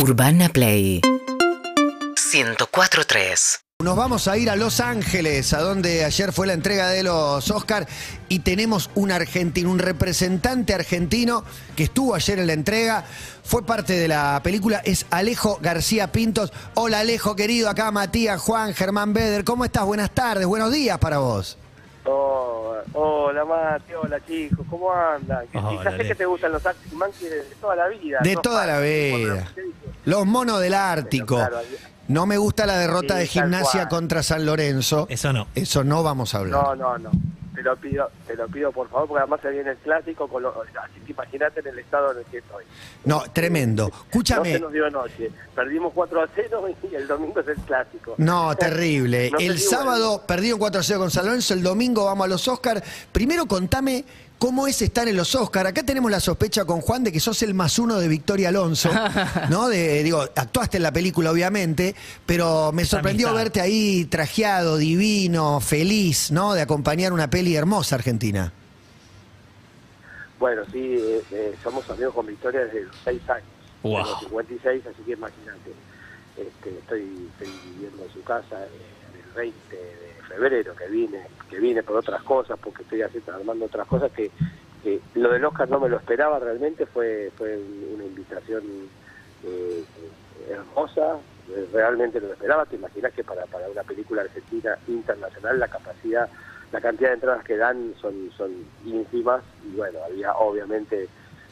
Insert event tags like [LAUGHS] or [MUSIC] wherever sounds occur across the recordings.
Urbana Play 104.3 Nos vamos a ir a Los Ángeles, a donde ayer fue la entrega de los Oscar y tenemos un argentino, un representante argentino que estuvo ayer en la entrega, fue parte de la película, es Alejo García Pintos. Hola Alejo querido, acá Matías, Juan, Germán Beder, ¿cómo estás? Buenas tardes, buenos días para vos. Oh, hola Mati, hola chicos, ¿cómo andan? Hola, quizás sé que te gustan los Arctic Monkeys de toda la vida. De ¿no? toda la vida. Los monos del Ártico. claro, No me gusta la derrota Sí, de gimnasia contra San Lorenzo. Eso no. Eso no vamos a hablar. No, no, no. Te lo pido, te lo pido por favor, porque además se viene el clásico, con lo- así que imagínate en el estado en el que estoy. No, tremendo. No Escúchame. se nos dio noche. Perdimos 4 a 0 y el domingo es el clásico. No, terrible. No el sábado perdieron 4-0 con San Lorenzo, el domingo vamos a los Oscar. Primero contame cómo es estar en los Oscar. Acá tenemos la sospecha con Juan de que sos el más uno de Victoria Alonso, [LAUGHS] ¿no? De, digo, actuaste en la película, obviamente, pero me sorprendió amistad. verte ahí trajeado, divino, feliz, ¿no? De acompañar una peli hermosa argentina. Bueno, sí, eh, eh, somos amigos con Victoria desde los 6 años. Wow. Tengo 56, así que imagínate. Este, estoy, estoy viviendo en su casa eh, el 20 de febrero, que vine, que vine por otras cosas, porque estoy haciendo, armando otras cosas que, que lo del Oscar no me lo esperaba realmente, fue, fue un- una invitación eh, hermosa, realmente lo esperaba, te imaginas que para, para una película argentina internacional la capacidad, la cantidad de entradas que dan son, son ínfimas y bueno, había obviamente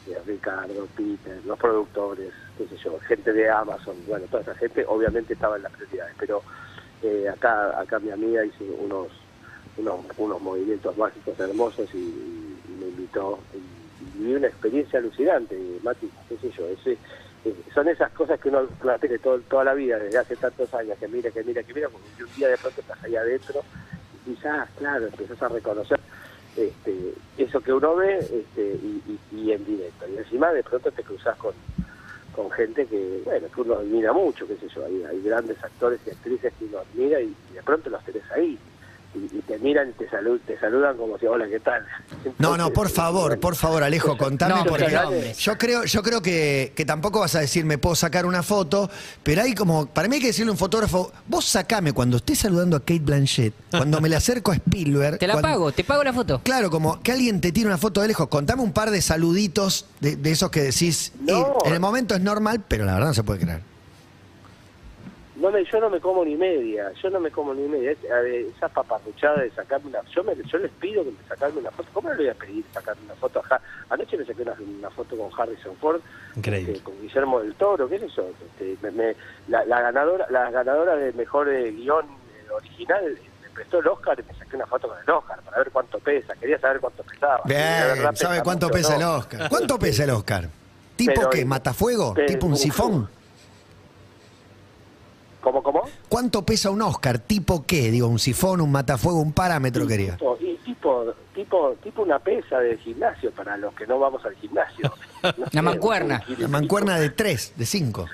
eh, Ricardo, Peter, los productores, qué sé yo, gente de Amazon, bueno, toda esa gente obviamente estaba en las prioridades, pero eh, acá acá mi amiga hizo unos unos, unos movimientos mágicos hermosos y, me invitó y, una experiencia alucinante, Mati, qué sé yo, ese, eh, son esas cosas que uno la tiene toda la vida, desde hace tantos años, que mira, que mira, que mira, porque un día de pronto estás ahí adentro y quizás, claro, empezás a reconocer este, eso que uno ve este, y, y- y en directo. Y encima de pronto te cruzas con, con gente que, bueno, que uno admira mucho, qué sé yo, hay, grandes actores y actrices que uno admira y, y de pronto los tenés ahí. Y, y te miran y te, salud, te saludan como si, hola, ¿qué tal? No, no, por favor, por favor, Alejo, contame No, porque yo creo, yo creo que, que tampoco vas a decir me puedo sacar una foto, pero hay como, para mí hay que decirle a un fotógrafo, vos sacame cuando estés saludando a Kate Blanchett, cuando me le acerco a Spielberg. Te la cuando- pago, te pago la foto. Claro, como que alguien te tire una foto de lejos, contame un par de saluditos de, de esos que decís, No. en el momento es normal, pero la verdad no se puede creer. No me, yo no me como ni media, yo no me como ni media. Esas paparruchadas de sacarme una... Yo, me, yo les pido que me sacarme una foto. ¿Cómo le voy a pedir sacarme una foto? a Anoche me saqué una, una foto con Harrison Ford, Increíble. este, con Guillermo del Toro, ¿qué es eso? Este, me- me- la, la ganadora la ganadora del mejor eh, guion eh, original eh, me prestó el Oscar y me saqué una foto con el Oscar para ver cuánto pesa. Quería saber cuánto pesaba. Bien, verdad ¿sabe pesa cuánto mucho, pesa el. Oscar? ¿Cuánto [LAUGHS] pesa el Oscar? ¿Tipo Pero, qué? ¿Matafuego? ¿Tipo un sifón? ¿Cómo, cómo? ¿Cuánto pesa un Oscar? ¿Tipo qué? Digo, un sifón, un matafuego, un parámetro quería. Tipo, y tipo, tipo, tipo una pesa de gimnasio para los que no vamos al gimnasio. [LAUGHS] No sé, mancuerna. La mancuerna de tres, de cinco.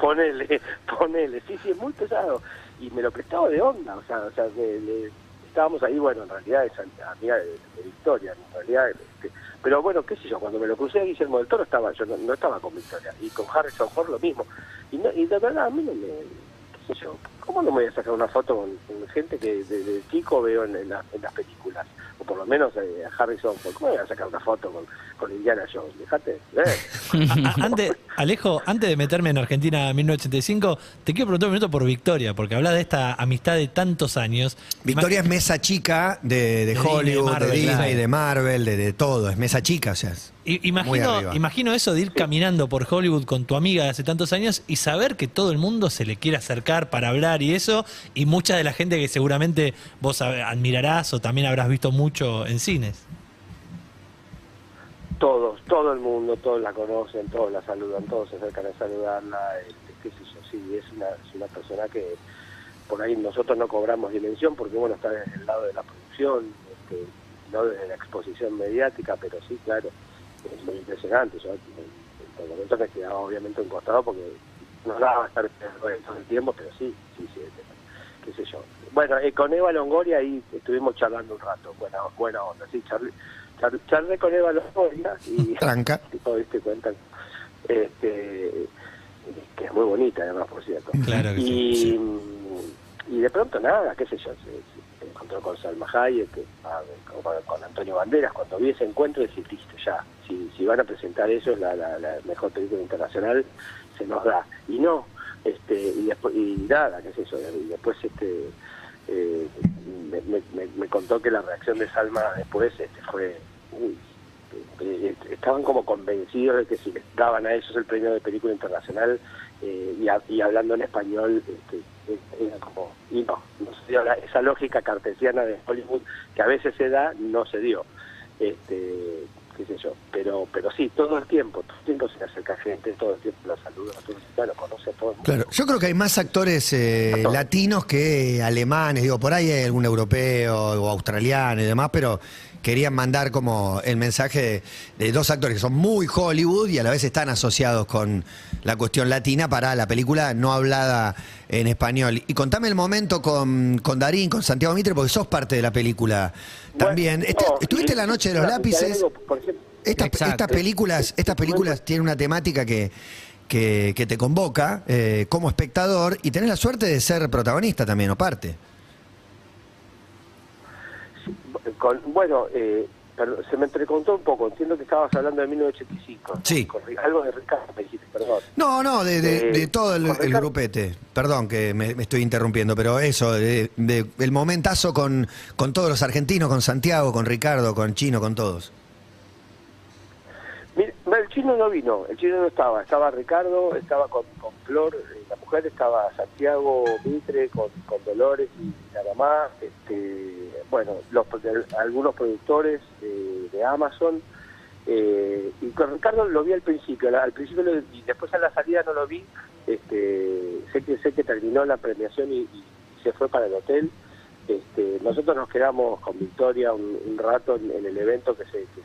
Ponele, [LAUGHS] ponele, sí, sí, es muy pesado. Y me lo prestaba de onda, o sea, o sea le- le- estábamos ahí, bueno, en realidad es amiga de, de Victoria, en realidad, este, pero bueno, qué sé yo, cuando me lo crucé a Guillermo del Toro estaba, yo no, estaba con Victoria, y con Harrison Ford lo mismo. Y, no, y de verdad, a mí no me, qué sé yo, ¿cómo no me voy a sacar una foto con, con gente que desde chico veo en, en la- en las películas? O por lo menos eh, a Harrison Ford, ¿cómo me voy a sacar una foto con, con Indiana Jones? Dejate, eh. [LAUGHS] Antes, Alejo, antes de meterme en Argentina 1985, te quiero preguntar un minuto por Victoria, porque hablas de esta amistad de tantos años. Victoria es mesa chica de, de De Disney, Hollywood, de, Marvel, Disney, claro. de Marvel, de, de todo. Es mesa chica, o sea. es- Imagino, imagino eso de ir caminando por Hollywood con tu amiga de hace tantos años y saber que todo el mundo se le quiere acercar para hablar y eso, y mucha de la gente que seguramente vos admirarás o también habrás visto mucho en cines. todos, todo el mundo, todos la conocen, todos la saludan, todos se acercan a saludarla, este, qué sé yo, sí, es una, es una persona que por ahí nosotros no cobramos dimensión porque bueno, está desde el lado de la producción, este, no desde la exposición mediática, pero sí, claro, es muy impresionante, yo por momentos me quedaba obviamente un costado porque no daba estar todo el tiempo, pero sí, sí, sí, qué sé yo. Bueno, eh, con Eva Longoria ahí estuvimos charlando un rato, buena, buena onda, sí, charlé, char- charlé con Eva Longoria y [LAUGHS] Tranca. [LAUGHS] tipo, viste, cuentan, este, muy bonita además, por cierto. Claro que y, sí. y de pronto nada, qué sé yo, se, se encontró con Salma Hayek, que, ah, con, con Antonio Banderas, cuando vi ese encuentro decir, listo, ya, si, si van a presentar eso, es la, la, la mejor película internacional, se nos da. Y no, este y después y nada, qué sé yo, y después este eh, me, me- contó que la reacción de Salma después este, fue, uy, eh, eh, estaban como convencidos de que si les daban a ellos el premio de película internacional eh, y, hablando en español este, eh, era como y no, no se esa lógica cartesiana de Hollywood que a veces se da no se dio este qué sé yo. Pero pero sí todo el tiempo todo el tiempo se le acerca gente todo el tiempo lo saluda todo el lo conoce a todo el mundo. Claro, yo creo que hay más actores eh, latinos que alemanes, digo, por ahí hay algún europeo o australiano y demás, pero querían mandar como el mensaje de, de dos actores que son muy Hollywood y a la vez están asociados con la cuestión latina para la película no hablada en español. Y contame el momento con, con Darín, con Santiago Mitre, porque sos parte de la película también. Bueno, Este- no, ¿Estuviste en la noche de los lápices? por estas películas, estas películas tienen una temática que, que, que te convoca eh, como espectador y tenés la suerte de ser protagonista también o parte. Con, bueno, eh, perdón, se me entrecontó un poco. Entiendo que estabas hablando de 1985. Sí. Con algo de Ricardo me dijiste, perdón. No, no, de, de- Eh, de todo el, grupete. Perdón que me, me estoy interrumpiendo, pero eso, de, el momentazo con, con todos los argentinos, con Santiago, con Ricardo, con Chino, con todos. Mira, el chino no vino, el chino no estaba. Estaba Ricardo, estaba con, con Flor, eh, la mujer, estaba Santiago Mitre con, con Dolores y nada más. Este, bueno, los, algunos productores eh, de Amazon. eh, y con Ricardo lo vi al principio, al principio lo- y después a la salida no lo vi. Este, sé que sé que terminó la premiación y, y se fue para el hotel. Este, nosotros nos quedamos con Victoria un, un rato en, el evento que se, que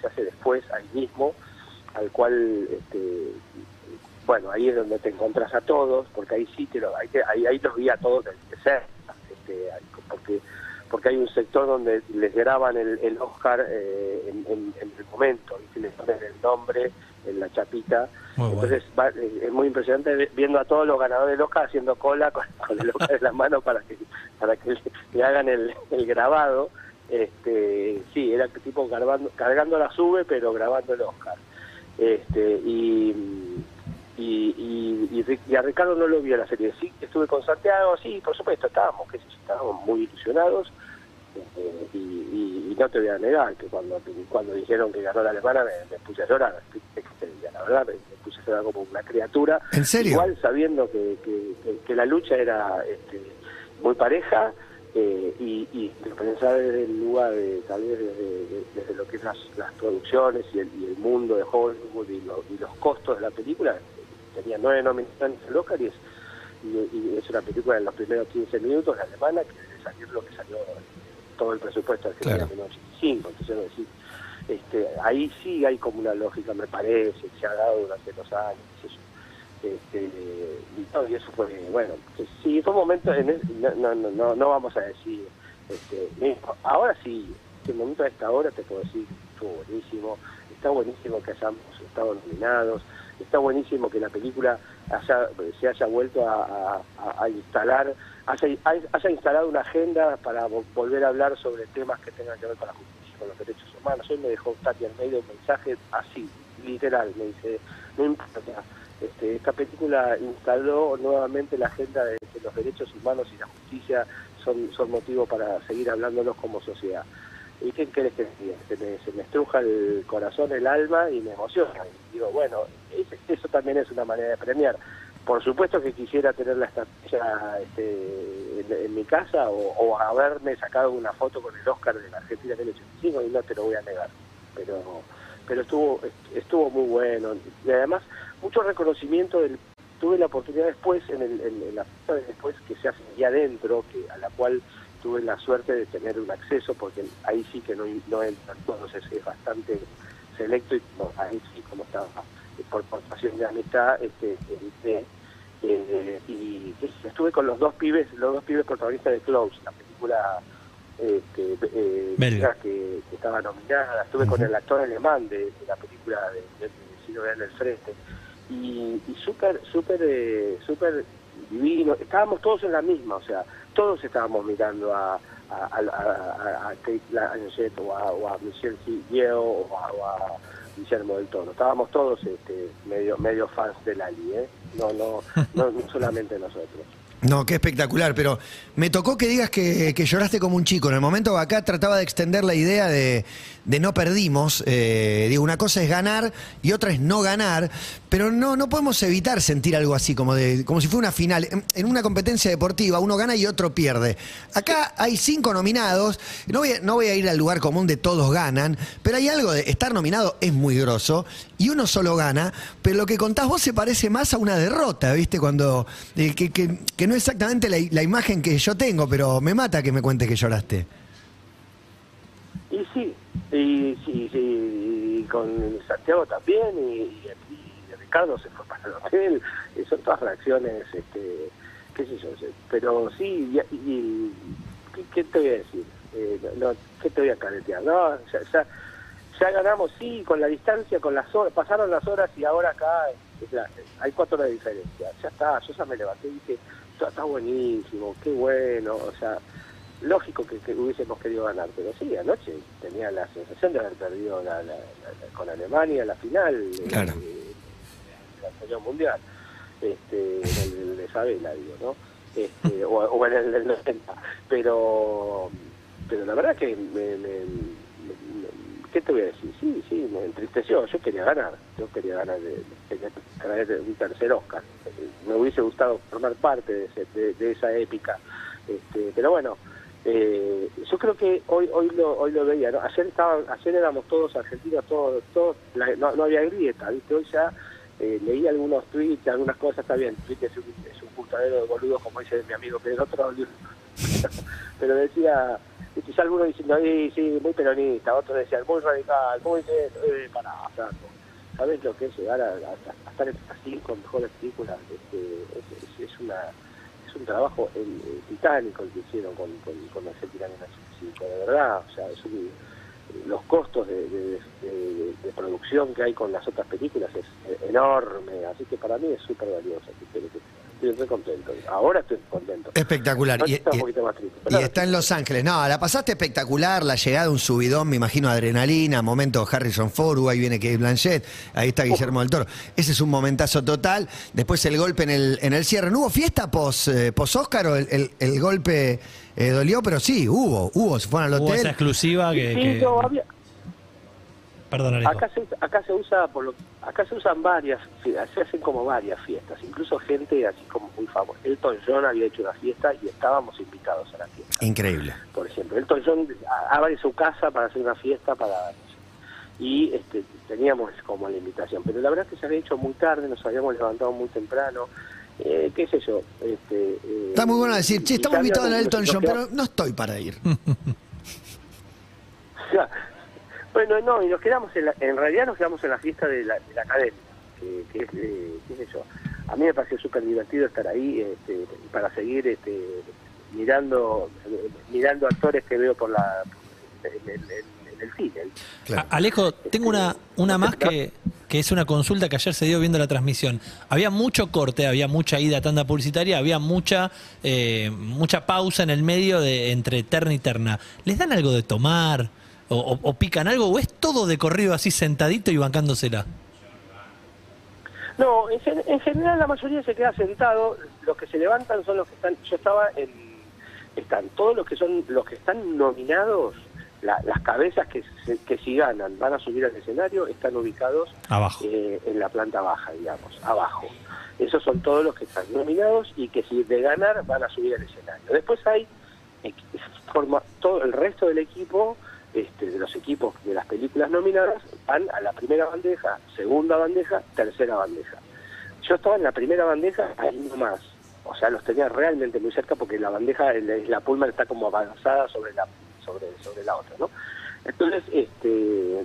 se, hace después, ahí mismo, al cual, este, bueno, ahí es donde te encontrás a todos, porque ahí sí te lo, ahí, ahí, ahí los vi a todos de, cerca, este, porque porque hay un sector donde les graban el, el Oscar eh, en, en- en el momento, y les ponen el nombre en la chapita. Muy bueno. Entonces va- eh, es muy impresionante viendo a todos los ganadores del Oscar haciendo cola con, [LAUGHS] con el Oscar en la mano para que para que le, le hagan el, el grabado. Este, sí, era tipo cargando, cargando la sube, pero grabando el Oscar. Este, y, y, y, y Ric- y a Ricardo no lo vi en la serie. Sí, estuve con Santiago, sí, por supuesto, estábamos, qué sé yo, estábamos muy ilusionados. Eh, y, no te voy a negar que cuando cuando dijeron que ganó la alemana me, me puse a llorar. La verdad, me, me puse a llorar como una criatura. ¿En serio? Igual sabiendo que, que, que- que la lucha era este, muy pareja eh, y, y pensar desde el lugar de tal vez desde, desde lo que es las, las producciones y el, y el mundo de Hollywood y, lo- y los costos de la película tenía nueve nominaciones al Oscar y es, y, y es una película en los primeros 15 minutos la alemana que debe salir lo que salió todo el presupuesto Argentina Claro. en 1985 entonces decir, este, ahí sí hay como una lógica me parece que se ha dado durante los años qué sé yo. Este, y, todo, y eso fue bueno que sí fue un momento en el- no, no, no, no, no vamos a decir este, mismo. ahora sí el momento de esta hora te puedo decir estuvo buenísimo está buenísimo que hayamos estado nominados está buenísimo que la película haya, se haya vuelto a, instalar haya, instalado una agenda para vo- volver a hablar sobre temas que tengan que ver con la justicia con los derechos humanos hoy me dejó Tati al medio un mensaje así literal me dice no importa este, esta película instaló nuevamente la agenda de que los derechos humanos y la justicia son, son motivo para seguir hablándolos como sociedad. ¿Y qué querés que? Se me, se me estruja el corazón, el alma y me emociona. Y digo, bueno, es- eso también es una manera de premiar. Por supuesto que quisiera tener la estatua este, en, mi casa o, haberme sacado una foto con el Oscar de la Argentina del 85 y no te lo voy a negar. Pero pero estuvo estuvo muy bueno y además mucho reconocimiento del tuve la oportunidad después en, el, en, en la después que se hace allá adentro que a la cual tuve la suerte de tener un acceso porque ahí sí que no no entran todos es, es bastante selecto y no, ahí sí como estaba eh, por portación de amistad este evité, eh, y estuve con los dos pibes los dos pibes protagonistas de Close la película este, eh, Belga. que, que estaba nominada estuve con el actor alemán de, de la película de, de, Ciro Real del Frente y, y súper, súper, eh, súper divino. Estábamos todos en la misma, o sea, todos estábamos mirando a, a, a, Kate Blanchett o a, o Michelle Yeoh o a, o a Guillermo del Toro. Estábamos todos este, medio medio fans de Lali, ¿eh? No, no, no, no [LAUGHS] solamente nosotros. No, qué espectacular, pero me tocó que digas que, que lloraste como un chico. En el momento acá trataba de extender la idea de, de no perdimos. Eh, digo, una cosa es ganar y otra es no ganar, pero no, no podemos evitar sentir algo así, como, de, como si fuera una final. En, una competencia deportiva uno gana y otro pierde. Acá hay cinco nominados, no voy, a, no voy a ir al lugar común de todos ganan, pero hay algo de estar nominado es muy grosso y uno solo gana, pero lo que contás vos se parece más a una derrota, ¿viste? Cuando... eh, que, que- que no es exactamente la, la imagen que yo tengo, pero me mata que me cuentes que lloraste. Y sí, y sí, y con Santiago también, y, y- y Ricardo se fue para el hotel, y son todas reacciones, este, qué sé yo, pero sí, y, y- ¿qué, qué te voy a decir? Eh, no, ¿Qué te voy a caretear? No, ya, ya, ya ganamos, sí, con la distancia, con las horas, pasaron las horas y ahora acá hay cuatro horas de diferencia, ya está, yo ya me levanté y dije, está buenísimo, qué bueno, o sea, lógico que, que hubiésemos querido ganar, pero sí, anoche tenía la sensación de haber perdido la- la- la- con Alemania la final eh, Claro. eh, del anterior mundial, este, en el, de Isabela, digo, ¿no? Este, [LAUGHS] o, o en el del 90, pero, pero la verdad que me, me- me- ¿qué te voy a decir? Sí, sí, me entristeció, yo quería ganar, yo quería ganar, de, quería traer un tercer Oscar, me hubiese gustado formar parte de, ese- de- de esa épica, este, pero bueno, eh, yo creo que hoy hoy lo hoy lo veía ¿no? ayer estaba ayer éramos todos argentinos todos todos la- no, había grieta viste hoy ya eh, leí algunos tweets algunas cosas está bien Twitter es un, es un de boludos como dice mi amigo Pedro otro [LAUGHS] pero decía ya algunos diciendo sí, sí muy peronista otros decían muy radical muy eh, para flaco ¿sabes lo que es llegar a, a- a estar estas cinco mejores películas? Este, es, es- una un trabajo titánico el que hicieron con, con, con 85, de verdad, o sea, los costos de, producción que hay con las otras películas es enorme, así que para mí es súper valioso, que estoy muy contento, ahora estoy contento. Espectacular. Y, estaba un y- poquito más triste, y pero está en Los Ángeles. No, la pasaste espectacular, la llegada, un subidón, me imagino, adrenalina, momento Harrison Ford, ahí viene Kate Blanchett, ahí está Guillermo del Toro. Ese es un momentazo total. Después el golpe en el, en el cierre. ¿No hubo fiesta pos, eh, pos Oscar o el, el- el golpe eh, dolió? Pero sí, hubo, hubo, se fueron al Hubo esa hotel. exclusiva que. Sí, no, había- Perdón, Alejo. Acá se, acá se usa, por lo, acá se usan varias, se hacen como varias fiestas, incluso gente así como muy famosa. Elton John había hecho una fiesta y estábamos invitados a la fiesta. Increíble. Por ejemplo, Elton John abre su casa para hacer una fiesta para y este, teníamos como la invitación, pero la verdad es que se había hecho muy tarde, nos habíamos levantado muy temprano, eh, qué sé yo. Este, eh, Está muy bueno decir, che, estamos invitados a Elton John, pero no estoy para ir. [LAUGHS] [LAUGHS] bueno, no, y nos quedamos en, la- en realidad nos quedamos en la fiesta de la, de la academia, que, que es, eh, qué sé yo, a mí me pareció súper divertido estar ahí este, para seguir este, mirando mirando actores que veo por la en, el- en- en el cine. Claro. Alejo, tengo una, una más que, que es una consulta que ayer se dio viendo la transmisión. Había mucho corte, había mucha ida a tanda publicitaria, había mucha eh, mucha pausa en el medio de entre terna y terna. ¿Les dan algo de tomar? O, pican algo? ¿O es todo de corrido así sentadito y bancándosela? No, en, gen- en general la mayoría se queda sentado, los que se levantan son los que están, yo estaba en, están todos los que son, los que están nominados, la- las cabezas que, se- que si ganan van a subir al escenario, están ubicados Abajo. eh, en la planta baja, digamos, abajo. Esos son todos los que están nominados y que si de ganar van a subir al escenario. Después hay forma, todo el resto del equipo, este, de los equipos de las películas nominadas, van a la primera bandeja, segunda bandeja, tercera bandeja. Yo estaba en la primera bandeja, ahí nomás. O sea, los tenía realmente muy cerca porque la bandeja, la Pullman está como avanzada sobre la sobre, sobre la otra, ¿no? Entonces, este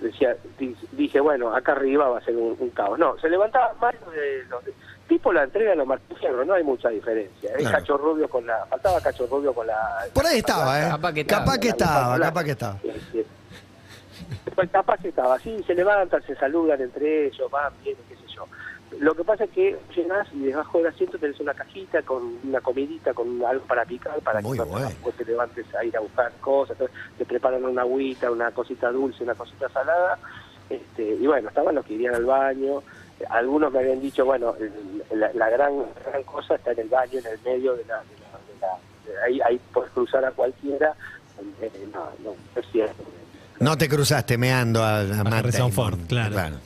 decía di- dije, bueno, acá arriba va a ser un, caos. No, se levantaban más de, los de- tipo la entrega de los Martín Fierro, no hay mucha diferencia. ¿eh? Claro. Cacho Rubio con la, faltaba Cacho Rubio con la... Por ahí estaba, ¿eh? Capaz que estaba. Capaz que estaba, capaz que estaba. Pues capaz que estaba, sí, se levantan, se saludan entre ellos, van, vienen, qué sé yo. lo que pasa es que llegás y debajo del asiento tenés una cajita con una comidita, con algo para picar, para Muy que bueno. cuando te levantes a ir a buscar cosas. Entonces, te preparan una agüita, una cosita dulce, una cosita salada. Este, y bueno, estaban los que irían al baño. Algunos me habían dicho, bueno, el- la, la gran, gran cosa está en el baño, en el medio de la... de la- de la- de ahí, ahí puedes cruzar a cualquiera. Eh, no, no, es cierto. No te cruzaste meando a, a Damon. Ford, claro.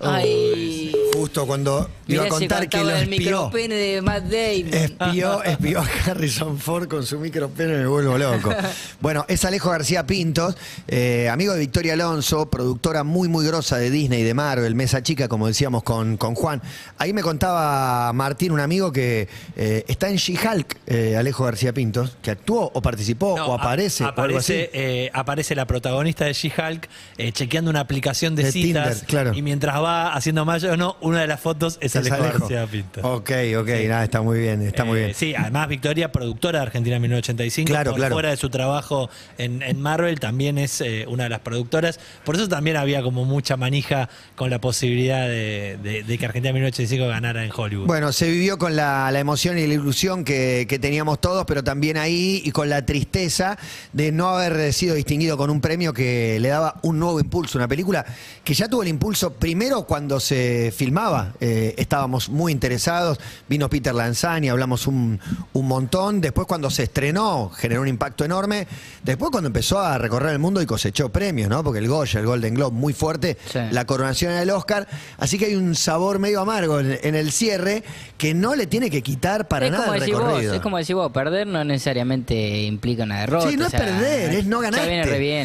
Ay. Justo cuando iba a contar que lo el espió. micropene de Matt Damon. Espió, espió a Harrison Ford con su micropene, me vuelvo loco. [LAUGHS] Bueno, es Alejo García Pintos, eh, amigo de Victoria Alonso, productora muy, muy grosa de Disney, de Marvel, Mesa Chica, como decíamos con, con Juan. Ahí me contaba Martín, un amigo que eh, está en She-Hulk, eh, Alejo García Pintos, que actuó o participó No, o a- aparece. o algo así. aparece, eh, aparece la protagonista de She-Hulk eh, chequeando una aplicación de, De citas. Tinder, claro. Y mientras va haciendo mayo o no, una de las fotos es, Es Alejo, Alejo. García Pinto. Ok, ok, nada, está muy bien, está muy Eh, bien. Sí, además Victoria, productora de Argentina 1985, Claro, por claro. fuera de su trabajo en, en Marvel, también es eh, una de las productoras. Por eso también había como mucha manija con la posibilidad de, de- de que Argentina 1985 ganara en Hollywood. Bueno, se vivió con la, la emoción y la ilusión que, que teníamos todos, pero también ahí y con la tristeza de no haber sido distinguido con un premio que le daba un nuevo impulso, una película que ya tuvo el impulso primero cuando se filmaba, eh, estábamos muy interesados, vino Peter Lanzani, hablamos un, un montón, después cuando se estrenó generó un impacto enorme, después cuando empezó a recorrer el mundo y cosechó premios, ¿no? Porque el Goya, el Golden Globe, muy fuerte, Sí. la coronación del Oscar. Así que hay un sabor medio amargo en, en el cierre que no le tiene que quitar para es nada como el vos, recorrido. es como decir vos, perder no necesariamente implica una derrota. Sí, no o es sea, perder, es no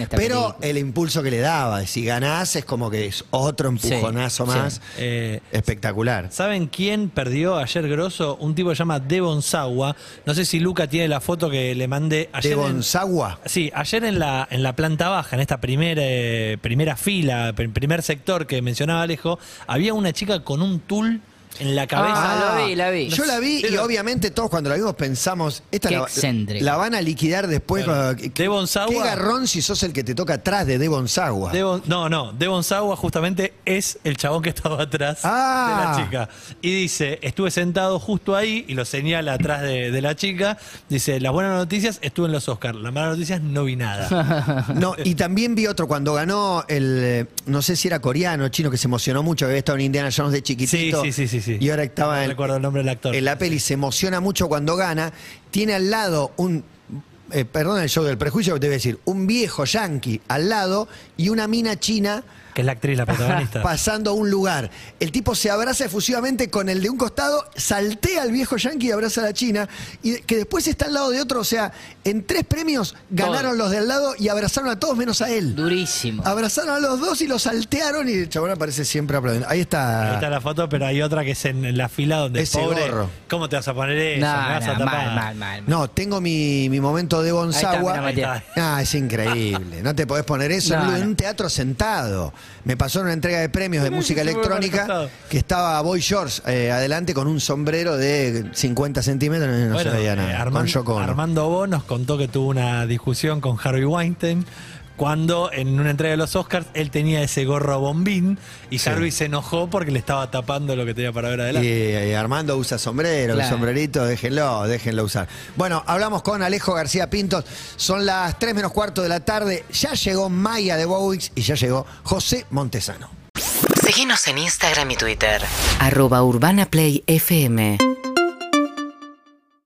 esta pero película. el impulso que le daba, si ganás es como que es otro empujonazo Sí, sí. más Eh, espectacular. ¿Saben quién perdió ayer grosso? Un tipo que se llama Devon Sawa. No sé si Luca tiene la foto que le mandé ayer. De en- Bonzagua. Sí, ayer en la, en la planta baja, en esta primera, eh, primera fila, pr- primer sector que mencionaba Alejo, había una chica con un tul en la cabeza. Ah, lo vi, la vi. Yo la vi y Pero- obviamente todos cuando la vimos pensamos, esta Qué la, excéntrica. la van a liquidar después. Claro. ¿Qué- Devon Sawa- Qué garrón si sos el que te toca atrás de Devon Sagua. Devon- no, no, Devon Sawa justamente es el chabón que estaba atrás Ah. de la chica. Y dice, estuve sentado justo ahí y lo señala atrás de, de la chica. Dice, las buenas noticias, estuve en los Oscars. Las malas noticias, no vi nada. [LAUGHS] No, y también vi otro cuando ganó el, eh, no sé si era coreano o chino, que se emocionó mucho, que había estado en Indiana Jones de chiquitito. Sí, sí, sí, sí, sí. Y ahora estaba No en, recuerdo el nombre del actor. en la peli, se emociona mucho cuando gana. Tiene al lado un, eh, perdón el show del prejuicio, debe decir, un viejo yankee al lado y una mina china que es la actriz, la [LAUGHS] protagonista. pasando a un lugar. El tipo se abraza efusivamente con el de un costado, saltea al viejo yankee y abraza a la china, y que después está al lado de otro. O sea, en tres premios ganaron los de al lado y abrazaron a todos menos a él. Durísimo. Abrazaron a los dos y los saltearon y el chabón aparece siempre aplaudiendo. Ahí está. Ahí está la foto, pero hay otra que es en, en la fila donde Ese pobre. gorro. ¿Cómo te vas a poner eso? No, Me vas a no, tapar. mal, mal, mal. No, tengo mi, mi momento de Matías. Ah, es increíble. No te podés poner eso No, en un no. teatro sentado. Me pasó en una entrega de premios de música electrónica que estaba Boy George eh, adelante con un sombrero de 50 centímetros no Bueno, se veía eh, nada. Armand- Ono. Armando Bo nos contó que tuvo una discusión con Harvey Weinstein cuando en una entrega de los Oscars él tenía ese gorro bombín y Sí. Harvey se enojó porque le estaba tapando lo que tenía para ver adelante. Y Armando usa sombrero, el sombrerito, déjenlo, déjenlo usar. Bueno, hablamos con Alejo García Pintos. Son las 3 menos cuarto de la tarde. Ya llegó Maya de Bowix y ya llegó José Montesano. Síguenos en Instagram y Twitter. arroba